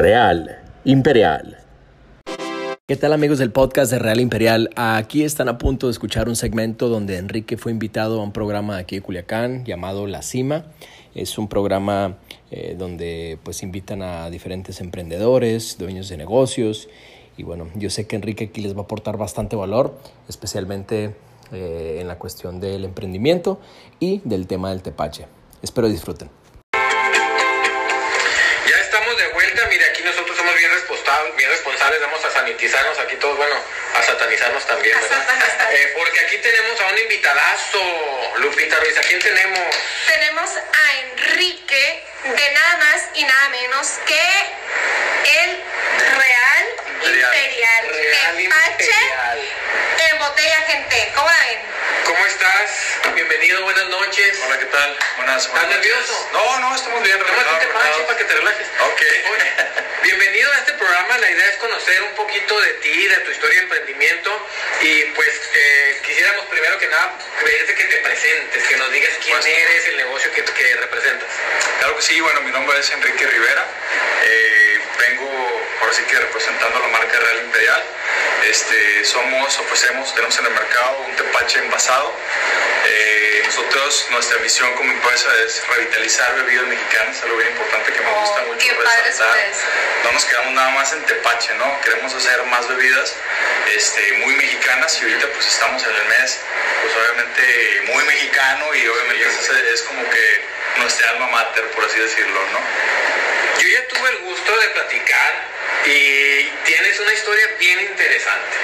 Real Imperial. ¿Qué tal amigos del podcast de Real Imperial? Aquí están a punto de escuchar un segmento donde Enrique fue invitado a un programa aquí de Culiacán llamado La Cima. Es un programa eh, donde pues invitan a diferentes emprendedores, dueños de negocios y bueno, yo sé que Enrique aquí les va a aportar bastante valor, especialmente eh, en la cuestión del emprendimiento y del tema del tepache. Espero disfruten. Sanitizarnos aquí todos, bueno, a satanizarnos también, ¿verdad? Eh, porque aquí tenemos a un invitadazo, Lupita Ruiz, ¿a quién tenemos? Tenemos a Enrique, de nada más y nada menos que el Real, Imperial. Real Imperial. En botella, gente. ¿Cómo la ven? ¿Cómo estás? Bienvenido, buenas noches. Hola, ¿qué tal? Buenas, ¿Estás nervioso? No, no, estamos bien. Tómate un para que te relajes. Ok. Oye, bienvenido a este programa. La idea es conocer un poquito de ti, de tu historia de emprendimiento. Y pues eh, quisiéramos primero que nada pedirte que te presentes, que nos digas quién eres, el negocio que, que representas. Claro que sí, bueno, mi nombre es Enrique Rivera. Eh, vengo, ahora sí que representando la marca Real Imperial. Este, somos, ofrecemos, tenemos en el mercado un tepache envasado. Eh, nosotros, nuestra misión como empresa es revitalizar bebidas mexicanas, algo bien importante que me Oh, gusta mucho qué padres resaltar. No nos quedamos nada más en tepache, ¿no? Queremos hacer más bebidas este, muy mexicanas y ahorita pues estamos en el mes, pues obviamente muy mexicano y obviamente es, es como que nuestra alma mater, por así decirlo, ¿no? Yo ya tuve el gusto de platicar y tienes una historia bien interesante.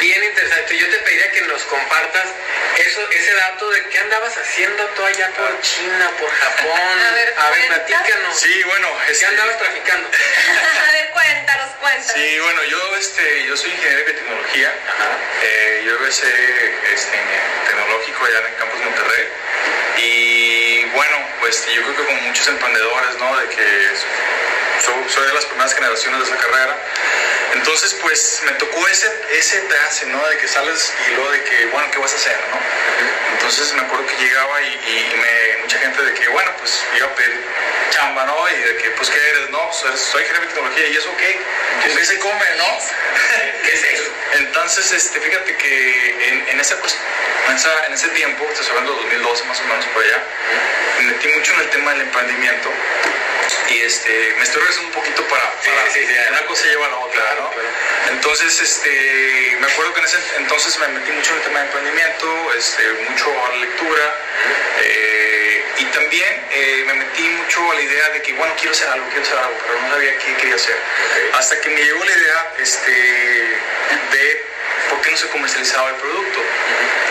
Bien interesante. Yo te pediría que nos compartas eso, ese dato de qué andabas haciendo tú allá por China, por Japón. A ver, cuenta. platícanos. Sí, bueno, ¿Qué este, andabas traficando? a ver, cuéntanos, cuéntanos. Sí, bueno, yo, este, yo soy ingeniero de tecnología. Eh, yo egresé este, en tecnológico allá en el campus Monterrey. Y bueno, pues yo creo que como muchos emprendedores, ¿no? De que soy, de las primeras generaciones de esa carrera. Entonces, pues me tocó ese, ese trance, ¿no? De que sales y luego de que, bueno, ¿qué vas a hacer, no? Entonces me acuerdo que llegaba y, mucha gente de que, bueno, pues iba a pedir chamba, ¿no? Y de que, pues, ¿qué eres, no? Soy, soy ingeniero de tecnología y eso, ¿qué? Pues, ¿qué se come, no? Entonces, este, fíjate que en, en, esa, en, esa- en ese tiempo, estoy hablando de 2012 más o menos por allá, me metí mucho en el tema del emprendimiento y este, me estoy regresando un poquito para, Sí, para- sí, sí, una cosa lleva a la otra, Claro, ¿no? claro. Entonces, este, me acuerdo que en ese entonces me metí mucho en el tema de emprendimiento, este, mucho a la lectura eh, y también eh, me metí mucho a la idea de que, bueno, quiero hacer algo, quiero hacer algo, pero no sabía qué quería hacer. Ok. Hasta que me llegó la idea este, de por qué no se comercializaba el producto.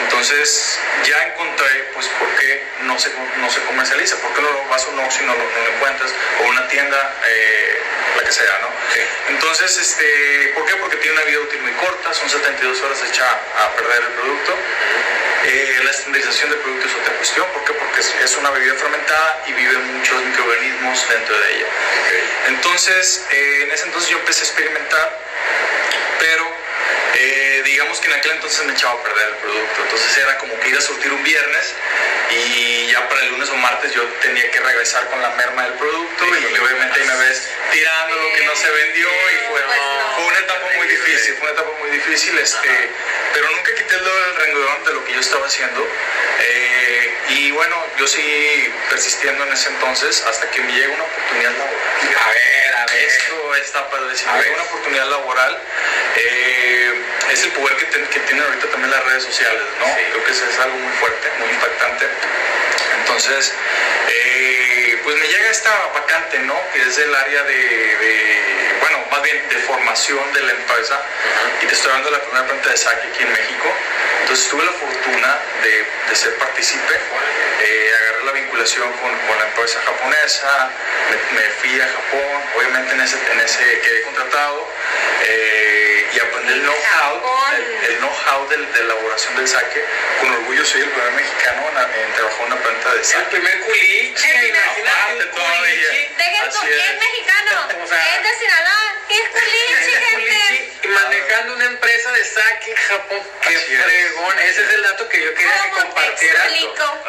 Entonces ya encontré pues por qué no se, no se comercializa, por qué no lo vas a un Oxxo y no lo, no lo encuentras, o una tienda, eh, la que sea, ¿no? Entonces, este, ¿por qué? Porque tiene una vida útil muy corta, son 72 horas echa a perder el producto. Eh, la estandarización del producto es otra cuestión, ¿por qué? Porque es, es una bebida fermentada y viven muchos microorganismos dentro de ella. Entonces, eh, en ese entonces yo empecé a experimentar, pero eh, digamos que en aquel entonces me echaba a perder el producto. Entonces era como que ir a surtir un viernes y ya para el lunes o martes yo tenía que regresar con la merma del producto y obviamente ahí me ves tirando lo que no se vendió y fue, Pues no. fue una etapa muy difícil, fue una etapa muy difícil, este, pero nunca quité el dedo del renglón de lo que yo estaba haciendo. Eh, y bueno, yo seguí persistiendo en ese entonces hasta que me llega una oportunidad laboral. A ver. Esto está padrísimo. A Me ver. llega una oportunidad laboral. eh, es el poder que, que tienen ahorita también las redes sociales, ¿no? Sí. Creo que eso es algo muy fuerte, muy impactante. Entonces, eh, pues me llega esta vacante, ¿no? Que es del área de, más bien de formación de la empresa. Y te estoy hablando de la primera planta de saque aquí en México. Entonces tuve la fortuna de, de ser partícipe. Eh, agarré la vinculación con, con la empresa japonesa, me, me fui a Japón, obviamente en ese, en ese quedé contratado. eh, y aprendí el know-how, el, el know-how del- de, elaboración del sake. Con orgullo soy el primer mexicano en, en trabajar en una planta de El sake. primer culiche, El primer- imagínate todavía. Dejen es. mexicano, O sea, es de Sinaloa, es culichi, gente. y manejando una empresa de saque en Japón. Qué Así fregón. Ese es el dato que yo quería que compartieras.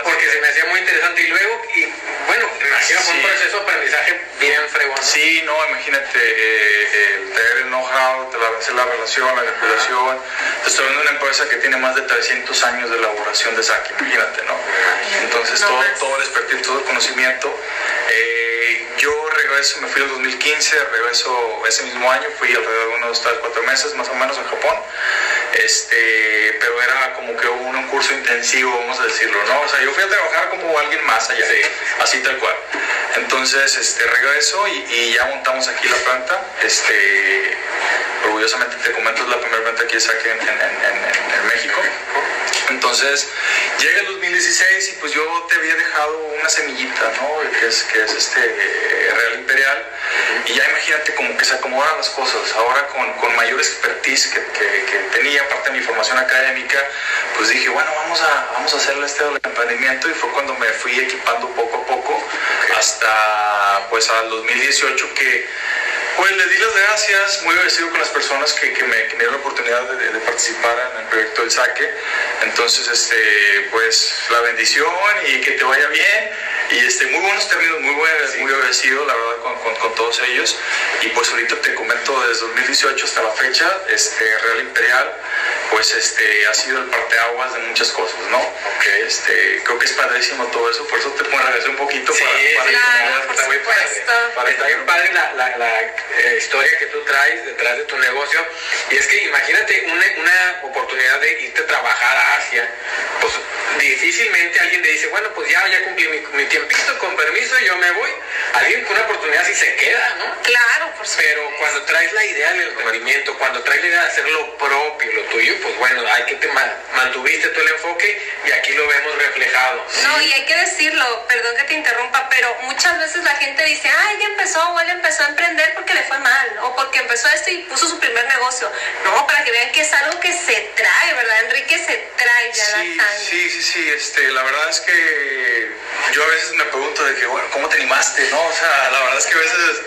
Porque se me hacía muy interesante. Y luego, y bueno, imagino fue un proceso de aprendizaje bien fregón. Sí, no, imagínate, eh, el tener el know-how, hacer la relación, la regulación. Estoy hablando de una empresa que tiene más de 300 años de elaboración de saque, imagínate, ¿no? Entonces, todo, todo el expertise, todo el conocimiento. Eh, yo regreso, me fui en 2015, regreso ese mismo año, fui alrededor de unos 3, 4 meses más o menos en Japón. Este, pero era como que un, un curso intensivo, vamos a decirlo, ¿no? O sea, yo fui a trabajar como alguien más allá, así tal cual. Entonces, este, regreso y, ya montamos aquí la planta. Este, orgullosamente te comento, es la primera planta que saqué en, en, México. Entonces, llega el 2016 y pues yo te había dejado una semillita, ¿no? Que es, que es este Real Imperial. Y ya imagínate como que se acomodan las cosas. Ahora con, con mayor expertise que, que, tenía, aparte de mi formación académica, pues dije, bueno, vamos a, vamos a hacerle este emprendimiento y fue cuando me fui equipando poco a poco hasta pues al 2018 que pues le di las gracias, muy agradecido con las personas que, que, me, dieron la oportunidad de, participar en el proyecto del saque. Entonces, este, pues la bendición y que te vaya bien. Y este, muy buenos términos, muy, muy agradecido, la verdad, con, con, todos ellos. Y pues ahorita te comento, desde 2018 hasta la fecha, este, Real Imperial, pues este, ha sido el parteaguas de muchas cosas, ¿no? Okay. Este, creo que es padrísimo todo eso, por eso te puedo agradecer un poquito sí, para, claro, por supuesto. Para, está bien padre la, la, la eh, historia que tú traes detrás de tu negocio. Y es que imagínate una, una oportunidad de irte a trabajar a Asia, pues difícilmente alguien le dice, bueno, pues ya, ya cumplí mi, mi tiempito, con permiso, yo me voy. Alguien con una oportunidad sí se queda, ¿no? Claro, por supuesto. Pero cuando traes la idea del emprendimiento, cuando traes la idea de hacer lo propio, lo tuyo, pues bueno, hay que te mantuviste todo el enfoque y aquí lo vemos reflejado. No, y hay que decirlo, perdón que te interrumpa, pero muchas veces la gente dice, ah, ella empezó o él empezó a emprender porque le fue mal, o porque empezó esto y puso su primer negocio. No, para que vean que es algo que se trae, ¿verdad, Enrique? Se trae ya sí, la sangre. Sí, sí, sí, este, la verdad es que yo a veces me pregunto de que, bueno, ¿cómo te animaste, no? O sea, la verdad es que a veces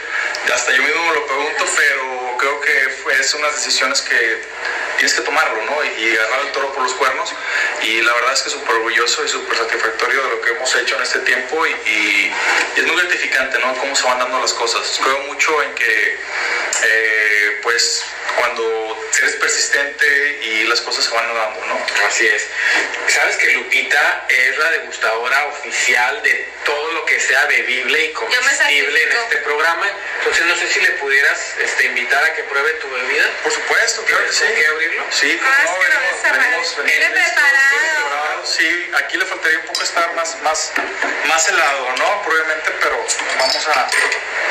hasta yo mismo me lo pregunto, pero creo que fue, es unas decisiones que tienes que tomarlo, ¿no? Y, agarrar el toro por los cuernos. Y la verdad es que súper orgulloso y súper satisfactorio de lo que hemos hecho en este tiempo y, es muy gratificante, ¿no? Cómo se van dando las cosas. Creo mucho en que, eh, pues, cuando eres persistente y las cosas se van dando, ¿no? Así es. Es la degustadora oficial de todo lo que sea bebible y comestible en este programa. Entonces no sé si le pudieras este, invitar a que pruebe tu bebida. Por supuesto, claro que sí. ¿Qué abrirlo? Sí, pues ah, no, venimos, venimos, preparado. Sí, aquí le faltaría un poco estar más, más, más helado, ¿no? Probablemente, pero vamos a,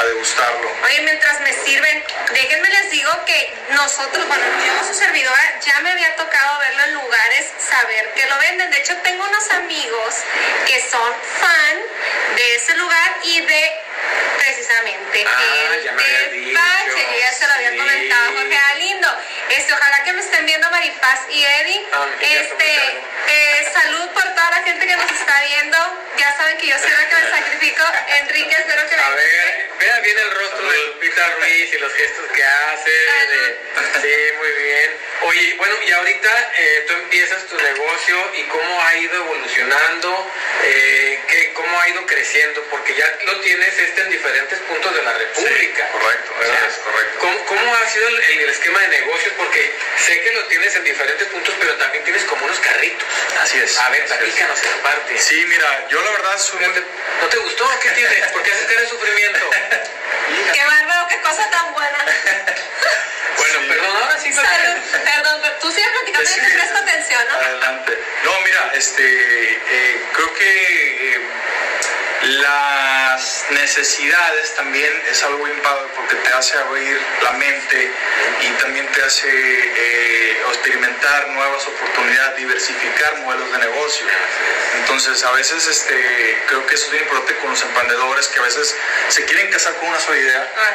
a degustarlo. Oye, mientras me sirven, déjenme les digo que nosotros, bueno, yo su servidora, ya me había tocado verlo en lugares, saber que lo venden. De hecho, tengo unos amigos que son fan de ese lugar y de precisamente ah, el ya ya se lo había comentado Jorge Alindo. Este, ojalá que me estén viendo Maripaz y Eddie. Ah, este, eh, salud por toda la gente que nos está viendo. Ya saben que yo soy la que me sacrifico. Enrique, espero que A ver, vea bien el rostro de Lupita Ruiz y los gestos que hace. sí, muy bien. Oye, bueno, y ahorita eh, tú empiezas tu negocio y cómo ha ido evolucionando, eh, qué, cómo ha ido creciendo, porque ya lo tienes este en diferentes puntos de la República. correcto, es correcto. ¿cómo, ha sido el, esquema de negocios? Porque sé que lo tienes en diferentes puntos, pero también tienes como unos carritos. Así es. A ver, platícanos esa parte. Sí, mira, yo la verdad soy ¿No te gustó? ¿Qué tienes? ¿Por qué haces cara de sufrimiento? qué bárbaro, cosa tan buena. bueno, perdón, ahora sí. Perdón, pero tú sigues platicando y te presto atención, ¿no? Adelante. No, mira, este, eh, creo que... Eh, las necesidades también es algo bien padre porque te hace abrir la mente y también te hace eh, experimentar nuevas oportunidades, diversificar modelos de negocio. Entonces, a veces este, creo que eso es bien importante con los emprendedores que a veces se quieren casar con una sola idea. Ah,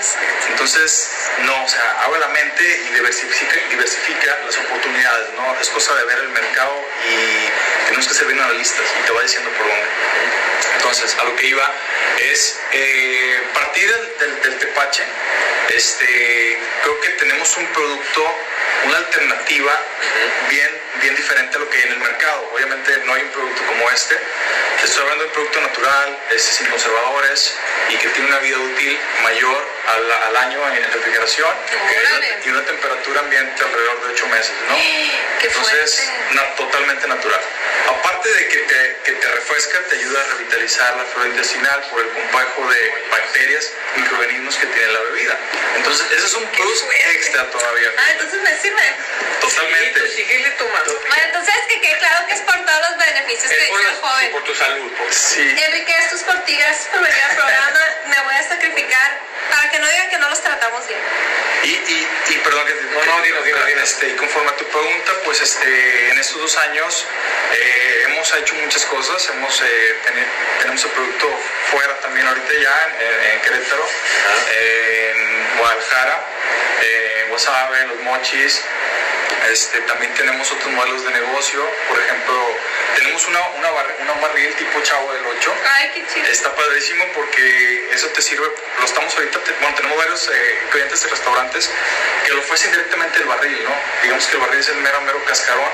Entonces, no, o sea, abre la mente y diversifica, diversifica las oportunidades, ¿no? Es cosa de ver el mercado y tenemos que ser bien analistas y te va diciendo por dónde. Entonces, a lo que iba es eh, partir del, del, tepache. Este, creo que tenemos un producto, una alternativa bien, bien diferente a lo que hay en el mercado. Obviamente no hay un producto como este. Estoy hablando de un producto natural, es sin conservadores y que tiene una vida útil mayor al, al año en refrigeración y una temperatura ambiente alrededor de 8 meses, ¿no? Entonces, totalmente natural. Aparte de que te, que te refresca, te ayuda a revitalizar la flora intestinal por el complejo de bacterias, microorganismos que tiene la bebida. Entonces, ese es un plus extra todavía. Ah, entonces me sirve. Totalmente. Sí, síguele tomando. Bueno, entonces que quede claro que es por todos los beneficios que por, dice el joven. por tu salud. Por... Sí. Enrique, esto es por ti, gracias por venir al programa. Me voy a sacrificar para que no digan que no los tratamos bien. Y, y, y perdón que No, no, dinos, dinos, dinos. Este, y conforme a tu pregunta, pues este, en estos dos años eh, hemos hecho muchas cosas, hemos eh, teni- tenemos el producto fuera también ahorita ya en, en Querétaro, eh, en Guadalajara, eh, en Guasave, en Los Mochis. Este, también tenemos otros modelos de negocio, por ejemplo, tenemos una, una, bar- una barril tipo Chavo del 8, Ay, qué chido. Está padrísimo porque eso te sirve, lo estamos ahorita, te- bueno, tenemos varios eh, clientes de restaurantes que lo ofrecen directamente del barril, ¿no? Digamos que el barril es el mero, mero cascarón,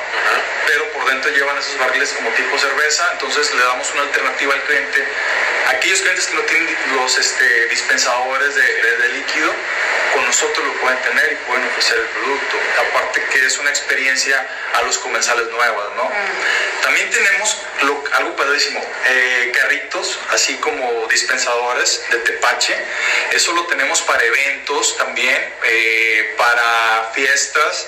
pero por dentro llevan esos barriles como tipo cerveza, entonces le damos una alternativa al cliente. Aquellos clientes que no tienen los este, dispensadores de, de- de líquido, con nosotros lo pueden tener y pueden ofrecer el producto. Aparte que es una experiencia a los comensales nuevas, ¿no? También tenemos lo- algo padrísimo, eh, carritos, así como dispensadores de tepache. Eso lo tenemos para eventos también, eh, para fiestas,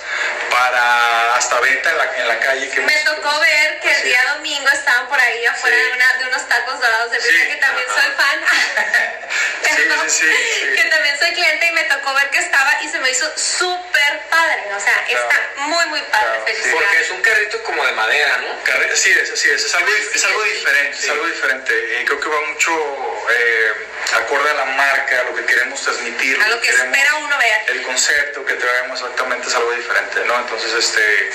para hasta venta en la, en la calle. Que Me hemos- tocó ver que el día domingo estaban por ahí afuera Sí. de, una- de unos tacos dorados de Brita, Sí, que también ajá. soy fan. Sí, Pero sí, sí, sí. Que también soy cliente y me tocó ver que estaba y se me hizo súper padre. O sea, está muy, muy padre. Claro. Porque es un carrito como de madera, ¿no? Carre- Así es, así es, es algo, es diferente, Sí. es algo diferente. Y creo que va mucho eh, acorde a la marca, a lo que queremos transmitir. A lo que queremos- espera uno ver. El concepto que traemos exactamente es algo diferente, ¿no? Entonces, este,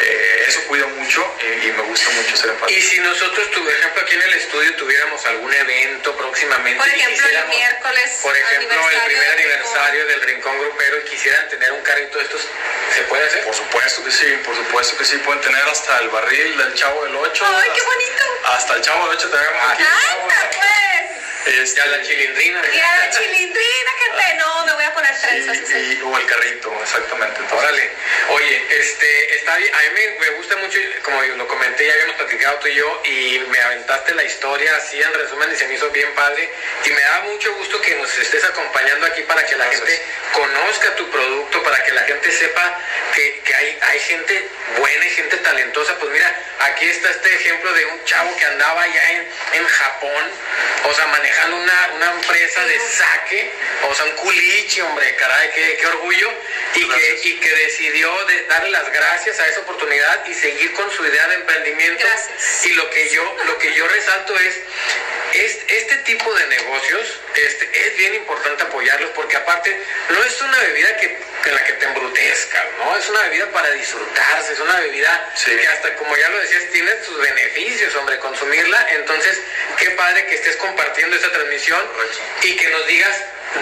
eh, eso cuido mucho y, y me gusta mucho ser enfático. Y si nosotros, por ejemplo, aquí en el estudio tuviéramos algún evento próximamente Por ejemplo, el miércoles por ejemplo, el primer del aniversario del Rincón Grupero y quisieran tener un carrito de estos, ¿se puede hacer? Por supuesto que sí, por supuesto que sí. Pueden tener hasta el barril del Chavo del 8. ¡Ay, qué hasta- bonito! Hasta el Chavo del 8 tenemos aquí. ¡Anda, pues! Este, Ya la chilindrina. Y a la chilindrina, gente. No, me voy a poner sí, trenzas. así. y- o el carrito, exactamente. Entonces, Órale. Oye, este, está bien, a mí me, me gusta mucho, como lo comenté, ya habíamos platicado tú y yo, y me aventaste la historia así en resumen y se me hizo bien padre. Y me da mucho gusto que nos estés acompañando aquí para que la Gracias. gente conozca tu producto, para que la gente sepa que, que hay, hay gente buena y gente talentosa. Pues mira, aquí está este ejemplo de un chavo que andaba ya en, en Japón, o sea, manejando una, una empresa de saque, o sea, un culichi, hombre, caray, qué, qué orgullo, y que, y que decidió de darle las gracias a esa oportunidad y seguir con su idea de emprendimiento. Gracias. Y lo que yo, lo que yo resalto es, es este tipo de negocios este, es bien importante apoyarlos porque aparte no es una bebida que, en la que te embrutezcas, ¿no? Es una bebida para disfrutarse, es una bebida Sí. que hasta como ya lo decías tiene sus beneficios, hombre, consumirla. Entonces, qué padre que estés compartiendo esta transmisión y que nos digas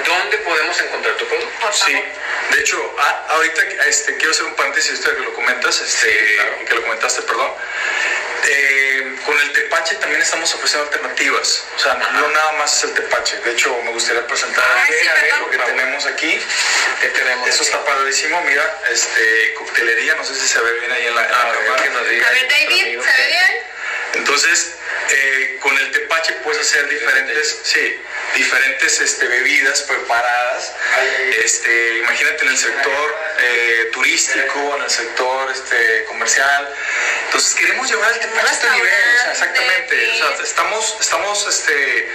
dónde podemos encontrar tu producto. Por Sí, de hecho, a- ahorita este, quiero hacer un paréntesis ahorita que lo comentas, este, Sí, claro. que lo comentaste, perdón. Eh, con el tepache también estamos ofreciendo alternativas, o sea, no nada más es el tepache. De hecho, me gustaría presentar Ay, sí, a ver perdón. lo que tenemos aquí. ¿Qué tenemos? Eso aquí? está padrísimo, mira, este, coctelería, no sé si se ve bien ahí en la, en la cámara. que nos diga A ver, nuestro David, ¿se ve bien? Entonces, eh, con el tepache puedes hacer diferentes, sí, diferentes este, bebidas preparadas. Este, imagínate en el sector eh, turístico, en el sector este, comercial. Entonces queremos llevar el tepache a este nivel, o sea, exactamente. O sea, estamos, estamos, este,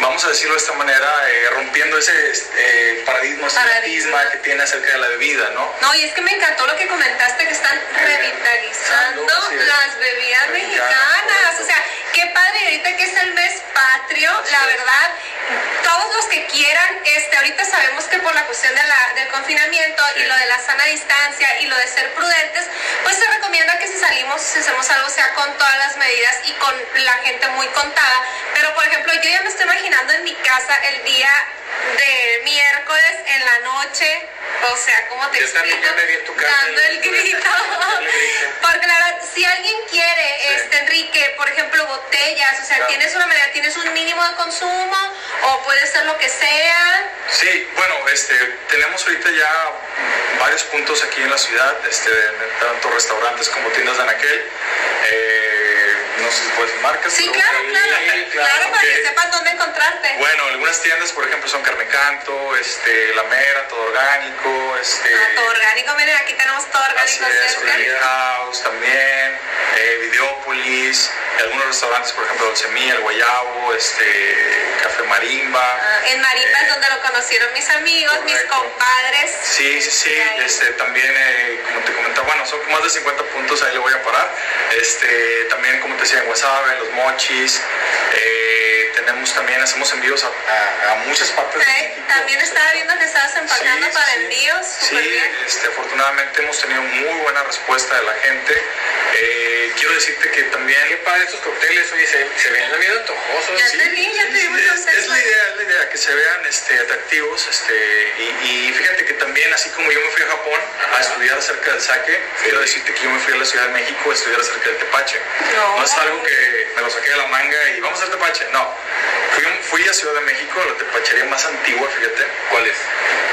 vamos a decirlo de esta manera, eh, rompiendo ese este, paradigma, ese Paradigma. que tiene acerca de la bebida, ¿no? No, y es que me encantó lo que comentaste, que están revitalizando las bebidas mexicanas. O sea, qué padre, ahorita que es el mes patrio, la verdad, todos los que quieran, este, ahorita sabemos que por la cuestión de la, del confinamiento y lo de la sana distancia y lo de ser prudentes, pues se recomienda que si salimos si hacemos algo, sea con todas las medidas y con la gente muy contada. Pero, por ejemplo, yo ya me estoy imaginando en mi casa el día de miércoles en la noche, o sea, ¿cómo te Yo explico? tu casa Dando el grito. Porque la verdad, si alguien quiere, Sí. este Enrique, por ejemplo, botellas, o sea, Claro. tienes una medida, tienes un mínimo de consumo, o puede ser lo que sea. Sí, bueno, este, tenemos ahorita ya varios puntos aquí en la ciudad, este, tanto restaurantes como tiendas de anaquel. Eh, decir marcas. Sí, claro, claro, claro, claro, para que ok. sepan dónde encontrarte. Bueno, algunas tiendas, por ejemplo, son Carmen Canto, este, La Mera, Todo Orgánico, este, Ah, todo orgánico, miren, aquí tenemos todo así orgánico. es. Organic House también, eh, Videópolis, algunos restaurantes, por ejemplo, Dolcemía, El Guayabo, este, Café Marimba. Ah, en Marimba es Eh, donde lo conocieron mis amigos, mis correcto. compadres. Sí, sí, sí, este, también, eh, como te comentaba, bueno, son más de 50 puntos, ahí le voy a parar. Este, también, como te decía, en Guasave, en Los Mochis, eh, tenemos también, hacemos envíos a, muchas partes. También estaba viendo que estabas empacando Sí, para sí. envíos. Sí, bien. este, afortunadamente hemos tenido muy buena respuesta de la gente. Eh, quiero decirte que también... Qué padre estos cócteles, oye, se, se ven bien antojosos. Ya Sí, te vi, ya te vimos es, es la idea, es la idea, que se vean este, atractivos. Este, y, y fíjate que también, así como yo me fui a Japón a estudiar acerca del sake, quiero decirte que yo me fui a la Ciudad de México a estudiar acerca del tepache. No. No es algo que me lo saqué de la manga y vamos al tepache. No. Fui, fui a Ciudad de México, a la tepachería más antigua, fíjate. ¿Cuál es?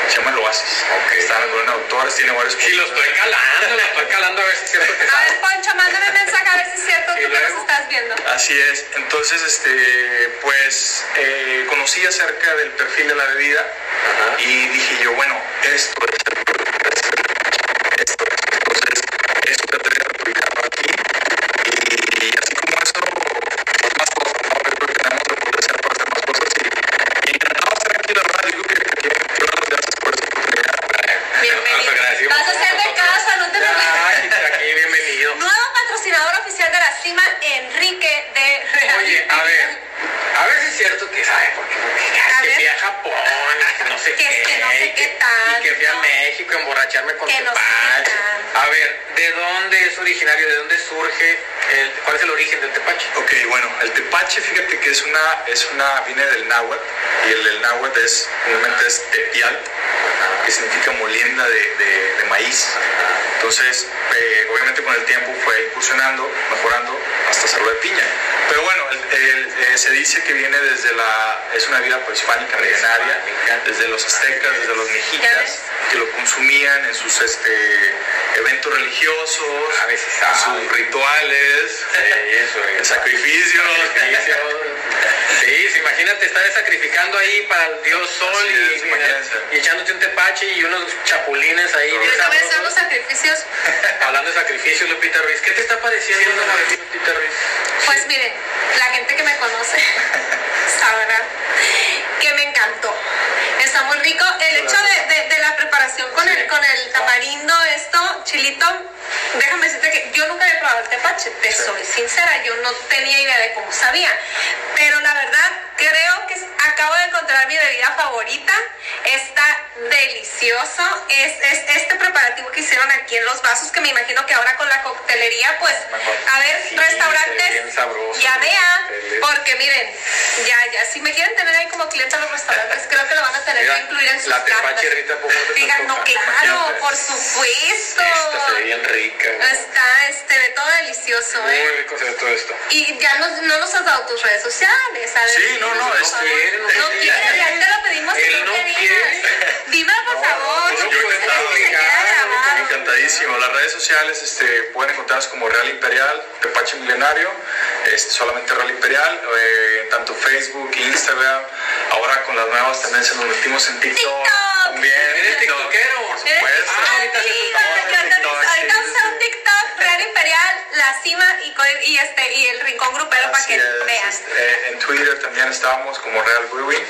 Se llama El Oasis. Ok. Está en la colonia Autores, tiene varios Sí, lo estoy calando, lo estoy calando a ver si es cierto que A ver, Poncho, mándame mensaje a ver si es cierto Y que nos estás viendo. Así es. Entonces, este, pues, eh, conocí acerca del perfil de la bebida Ajá. y dije yo, bueno, esto es el esto es. Entonces, eso tendría que aplicarlo aquí. Y, y así como eso, pues más cosas, ¿no? Yo creo que tenemos el potencial para hacer más cosas y, y encantado de estar aquí, la verdad, yo creo que, que, que una de las gracias por esta oportunidad. Bienvenido. Nos agradecemos Vas a ser de nosotros. casa, no te preocupes. Ay, aquí bienvenido. Nuevo patrocinador oficial de la cima, Enrique de Real. Oye, a ver, a ver si es cierto que sabe, porque, que fui a Japón, que no sé Que qué, que no sé y qué tanto. y que fui a México a emborracharme con Que no sé. A ver, ¿de dónde es originario? ¿De dónde surge? El, ¿Cuál es el origen del tepache? Ok, bueno, el tepache, fíjate que es una, es una, viene del náhuatl, y el del náhuatl es, obviamente es tepial, que significa molienda de, de- de maíz. Entonces, eh, obviamente con el tiempo fue incursionando, mejorando, hasta hacerlo de piña. Pero bueno, eh, se dice que viene desde la, es una vida prehispánica milenaria, desde los aztecas, desde los ¿Ya ves? mexicas, que lo consumían en sus este, eventos religiosos, A veces en sus rituales, Sí, eso es. en sacrificios. Sí, sí, imagínate estar sacrificando ahí para el dios sol y, y echándote un tepache y unos chapulines ahí. Vez son sabrosos. los sacrificios. Hablando de sacrificios, Lupita Ruiz, ¿qué te está pareciendo Lupita Ruiz? Pues miren, la gente que me conoce sabrá que me encantó. Está muy rico. El hecho de, de- de la preparación con, el, tamarindo, esto, chilito, déjame decirte que yo nunca había probado el tepache, te soy sincera, yo no tenía idea de cómo sabía. Pero la verdad, creo que acabo de encontrar mi bebida favorita. Está delicioso. Es, es este preparativo que hicieron aquí en los vasos, que me imagino que ahora con la coctelería, pues, a ver, Sí, restaurantes, sabroso. ya vea, Excelente. porque miren, ya, ya, si me quieren tener ahí como cliente a los restaurantes, creo que tener Mira, que incluir en sus la tepache, cartas. Rita, ¿cómo te Digan, no, claro, por supuesto. Esta se ve bien rica. ¿no? Está, este, de todo delicioso, Muy ¿eh? rico se ve todo esto. Y ya nos, no nos has dado tus redes sociales, ¿sabes? Sí, no, no, Por es- favor. quiere, no quiere. ya te lo pedimos Él no quiere. Dime, por favor, no, yo yo quiero que Encantadísimo. Las redes sociales este, pueden encontrarnos como Real Imperial, Tepache Milenario, este, solamente Real Imperial, eh, tanto Facebook, Instagram. Ahora con las nuevas tendencias nos metimos en TikTok. TikTok. También. ¿Eres tiktokero? Por supuesto. Ah, ahorita ahorita-. TikTok, Real Imperial, La Cima y, este, y el Rincón Grupero para que es, vean. este, eh, en Twitter también estábamos como Real Brewing.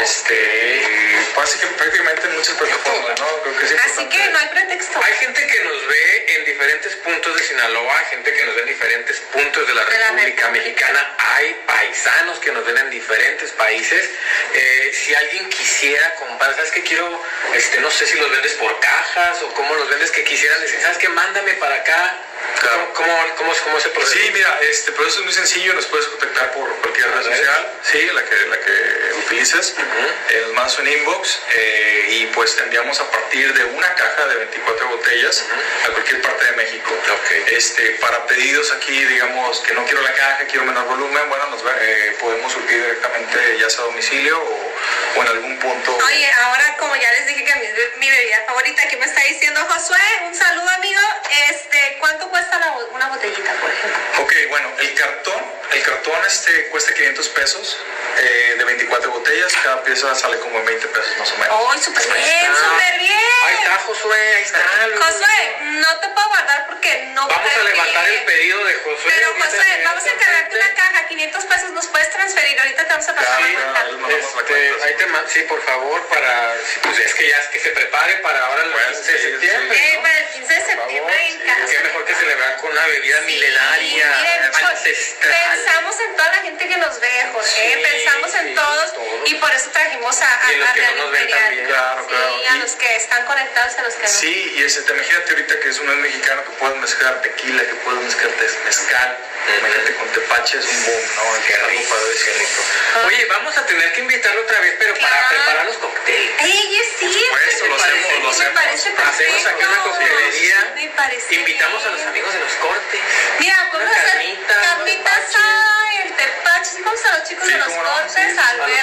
Este, básicamente prácticamente en muchas plataformas, ¿no? Creo que es Así que no hay pretexto. Hay gente que nos ve en diferentes puntos de Sinaloa, gente que nos ve en diferentes puntos de la De la República. Mexicana. Hay paisanos que nos ven en diferentes países. Eh, si alguien quisiera comprar, ¿sabes qué quiero? Este, no sé si los vendes por cajas o cómo los vendes que quisieran decir, ¿sabes qué? Mándame para acá. Claro. ¿Cómo, cómo, cómo se procede? Sí, mira, este proceso es muy sencillo, nos puedes contactar por cualquier red social, sí, la que, la que utilices, eh, nos mandas un inbox eh, y pues te enviamos a partir de una caja de 24 botellas a cualquier parte de México. Ok. Este, para pedidos aquí, digamos que no quiero la caja, quiero menor volumen, bueno, nos eh, podemos surtir directamente ya sea a domicilio o, o en algún punto. Oye, ahora como ya les dije que mi, mi bebida favorita, ¿qué me está diciendo Josué? Un saludo, amigo. Este, ¿cuánto cuesta la una botellita, por ejemplo? Ok, bueno, el cartón, el cartón este cuesta 500 pesos eh, de 24 botellas, cada pieza sale como en 20 pesos más o menos. ¡Oh, súper bien, súper bien! Ahí está, Josué, ahí está. Josué, no te puedo guardar porque no Vamos a creo que levantar llegue. el pedido de Josué. Pero ahorita Josué, vamos a encargarte una inmediatamente. caja, 500 pesos, nos puedes transferir. Ahorita te vamos a pasar Sí, la cuenta. ahí mandamos la Este, cuenta, ahí sí. sí, por favor, para. Pues es que ya es que se prepare para ahora el Pues, 15 de sí, septiembre. Eh, ¿no? Con una bebida milenaria, Miren, pues, ancestral. pensamos en toda la gente que nos ve, Jorge. Sí, pensamos en sí, todos, todos. y por eso trajimos a, a, Y los a que no nos ven también. Claro, claro. Sí, a Y- los que están conectados, a los que no. Sí, y ese, te imagínate ahorita que es un mexicano que puedes mezclar tequila, que puedes mezclar mezcal, imagínate con tepache es un boom, ¿no? Qué rico, padrísimo. qué rico. Oye, vamos a tener que invitarlo otra vez, pero para Claro. preparar los cócteles. Ey, es cierto. supuesto, lo hacemos, lo hacemos. Hacemos aquí una coctelería. Invitamos a los amigos de los cortes. Mira, podemos hacer carnita, carnita tepache. asada, el tepache. ¿Sí vamos a los chicos Sí, de los no, cortes? sí, a a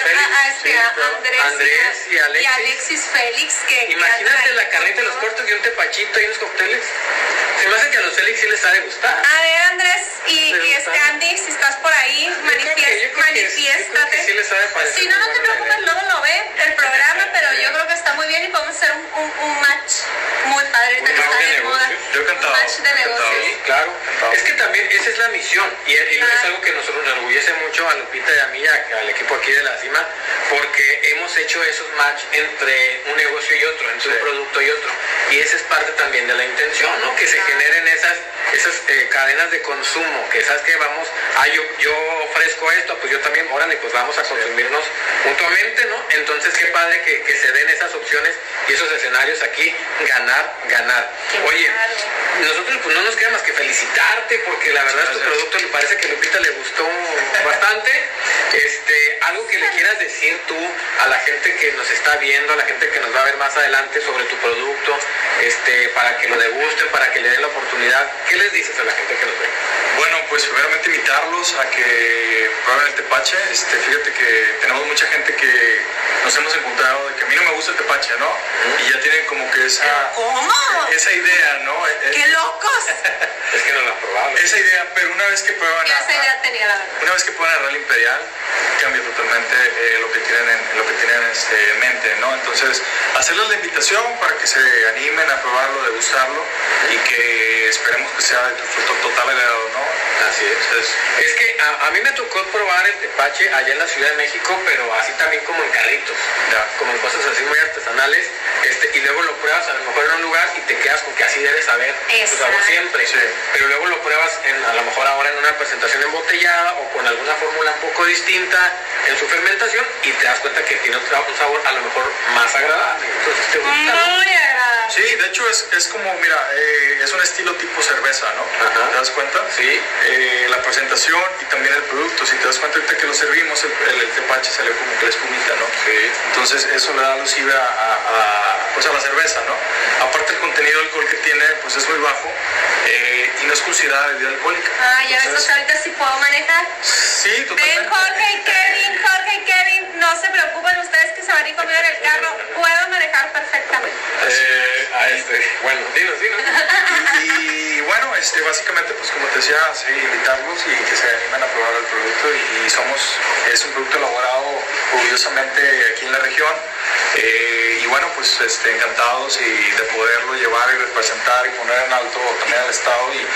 este, sí. Andrés, Andrés y Alexis. Alexis Félix. Que, que Imagínate andan la carnita los todo. cortes y un tepachito y unos cócteles. Se me hace que a los Félix sí les ha de gustar. A ver, Andrés y, y este Andy, si estás por ahí, que- que sí, que manifiéstate. sí Si no, no muy te preocupes, luego lo ve el programa, pero yo creo que está muy bien y podemos hacer un, un, un match muy padre ahorita que match está de moda. Yo Un match de encantado. negocio. Sí, claro. Es que también esa es la misión y, y es Claro. algo que nosotros nos orgullece mucho a Lupita y a mí, a- al equipo aquí de la cima, porque hemos hecho esos match entre un negocio y otro, entre un producto y otro. Y esa es parte también de la intención, ¿no? Que se generen esas, esas eh, cadenas de consumo, que sabes que vamos, ah, yo, yo ofrezco esto, pues yo también, órale, pues vamos a consumirnos mutuamente, ¿no? Entonces qué padre que, que se den esas opciones y esos escenarios aquí, ganar, ganar. Qué Oye, claro. nosotros pues no nos queda más que felicitarte porque la verdad tu producto me parece que Lupita le gustó bastante. Este, algo que le quieras decir tú a la gente que nos está viendo, a la gente que nos va a ver más adelante sobre tu producto, este, para que lo degusten, para que le den la oportunidad. ¿Qué les dices a la gente que nos ve? Bueno, pues primeramente invitarlos a que prueben el tepache. Este, fíjate que tenemos mucha gente que nos hemos encontrado de que a mí no me gusta el tepache, ¿no? Y ya tienen como que esa, ¿Cómo? esa idea, ¿no? Eh, ¡Qué locos! Es que no lo has probado. Esa idea, pero una vez que prueban a- idea tenía la. Una vez que ponen el Real Imperial, cambia totalmente eh, lo que tienen, en, lo que tienen este, en mente, ¿no? Entonces, hacerles la invitación para que se animen a probarlo, degustarlo y que esperemos que sea de total agrado, ¿no? Así es. Entonces, Es que a, a mí me tocó probar el tepache allá en la Ciudad de México, pero así también como en carritos, Ya. como en cosas así muy artesanales, este, y luego lo pruebas a lo mejor en un lugar y te quedas con que así debe saber tu sabor siempre. Sí. Pero luego lo pruebas en, a lo mejor ahora en una presentación embotellada o con alguna fórmula un poco distinta en su fermentación y te das cuenta que tiene un sabor a lo mejor más agradable. Entonces te gusta. ¿no? Sí, de hecho es, es como, mira, eh, es un estilo tipo cerveza, ¿no? Ajá. ¿Te das cuenta? Sí. Eh, la presentación y también el producto. Si te das cuenta ahorita que lo servimos, el, el, el tepache salió como que la espumita, ¿no? Sí. Entonces eso le da alusiva a, a, pues a la cerveza, ¿no? Aparte el contenido de alcohol que tiene, pues es muy bajo eh, y no es considerada bebida alcohólica. Ah, ya ves, pues ahorita sí puedo manejar. Sí, Ven totalmente. Jorge y Kevin, Jorge y Kevin, no se preocupen ustedes que se van a ir conmigo en el carro, básicamente, pues como te decía, sí, invitarlos y que se animen a probar el producto. Y, somos, es un producto elaborado orgullosamente aquí en la región. Eh, y bueno, pues este, encantados y de poderlo llevar y representar y poner en alto también al Estado y,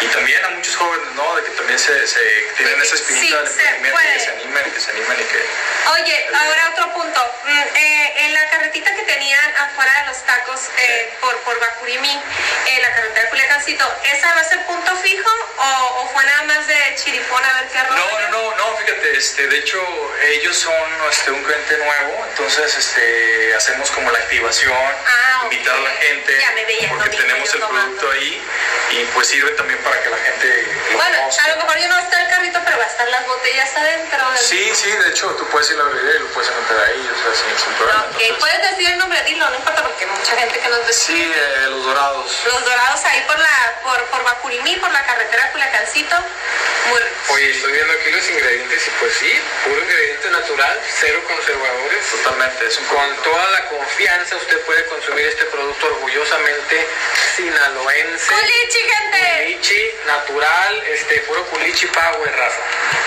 y también a muchos jóvenes, ¿no? De que también se, se tienen esa espinita del emprendimiento y que se animen, que se animen y que... Oye, ahora otro punto. Mm, eh, en la carretita que tenían afuera de los tacos eh, por, por Bacurimí, eh, la carretera de Culiacancito, ¿esa va a ser punto fijo o, o fue nada más de chiripón a ver qué? No, no, no, no, fíjate, este, de hecho ellos son este, un cliente nuevo, entonces este, hacemos como la activación, Ah, invitar a la gente, Ya me veía, porque no tenemos el tomando. producto ahí y pues sirve también para que la gente lo Bueno, conozca. a lo mejor yo no va a estar el carrito, pero va a estar las botellas adentro. del- Sí, sí, de hecho tú puedes ir a la brevería y lo puedes meter ahí, o sea, sin, sin problema. Ok, Entonces, puedes decir el nombre, dilo, no importa porque hay mucha gente que nos ve. sí, eh, los dorados. Los dorados ahí por la por, por Bacurimí, por la carretera Culiacancito. Muy. Oye, estoy viendo aquí los ingredientes y pues sí, puro ingrediente natural, cero conservadores. Totalmente, es un Con producto- toda la confianza usted puede consumir este producto orgullosamente sinaloense. ¡Culichi, gente! Culichi natural, este puro culichi power raza.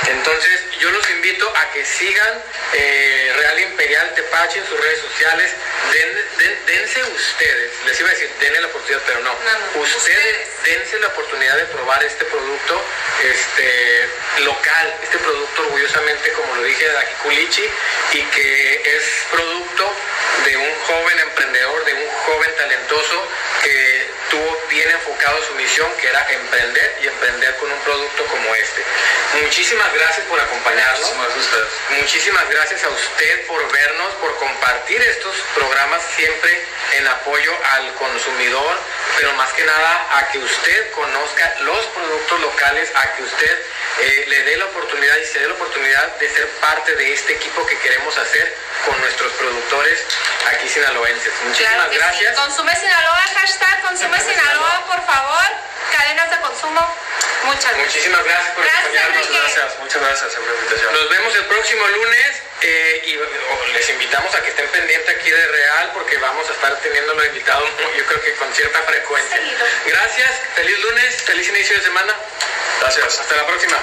Entonces yo los invito a que sigan eh, Real Imperial Tepache en sus redes sociales. Den- den- dense ustedes, les iba a decir, denle la oportunidad, pero no. No, no, ustedes, ustedes. dense la oportunidad de probar este producto este, local, este producto orgullosamente, como lo dije, de aquí Culichi, y que es producto de un joven emprendedor, de un joven talentoso que bien enfocado su misión, que era emprender y emprender con un producto como este. Muchísimas gracias por acompañarnos. Muchísimas gracias a ustedes. Muchísimas gracias a usted por vernos, por compartir estos programas siempre en apoyo al consumidor, pero más que nada a que usted conozca los productos locales, a que usted eh, le dé la oportunidad y se dé la oportunidad de ser parte de este equipo que queremos hacer con nuestros productores aquí sinaloenses. Muchísimas Claro gracias. sí. Consume Sinaloa, hashtag Consume Sinaloa, por favor. Cadenas de consumo. Muchas gracias. Muchísimas gracias por Gracias, acompañarnos. Gracias, muchas gracias por la invitación. Nos vemos el próximo lunes eh, y oh, les invitamos a que estén pendientes aquí de Real porque vamos a estar teniendo los invitados yo creo que con cierta frecuencia. Gracias, feliz lunes, feliz inicio de semana. Gracias. Hasta la próxima.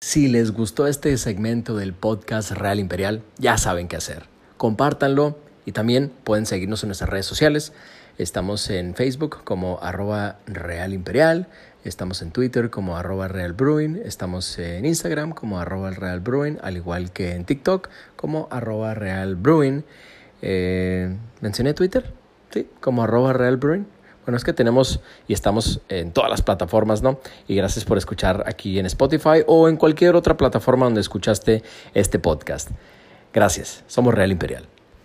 Si les gustó este segmento del podcast Real Imperial, ya saben qué hacer. Compártanlo y también pueden seguirnos en nuestras redes sociales. Estamos en Facebook como arroba Real Imperial, estamos en Twitter como arroba Real Brewing, estamos en Instagram como arroba Real Brewing, al igual que en TikTok como arroba Real Brewing. Eh, ¿Mencioné Twitter? Sí, como arroba Real Brewing. Bueno, es que tenemos y estamos en todas las plataformas, ¿no? Y gracias por escuchar aquí en Spotify o en cualquier otra plataforma donde escuchaste este podcast. Gracias, somos Real Imperial.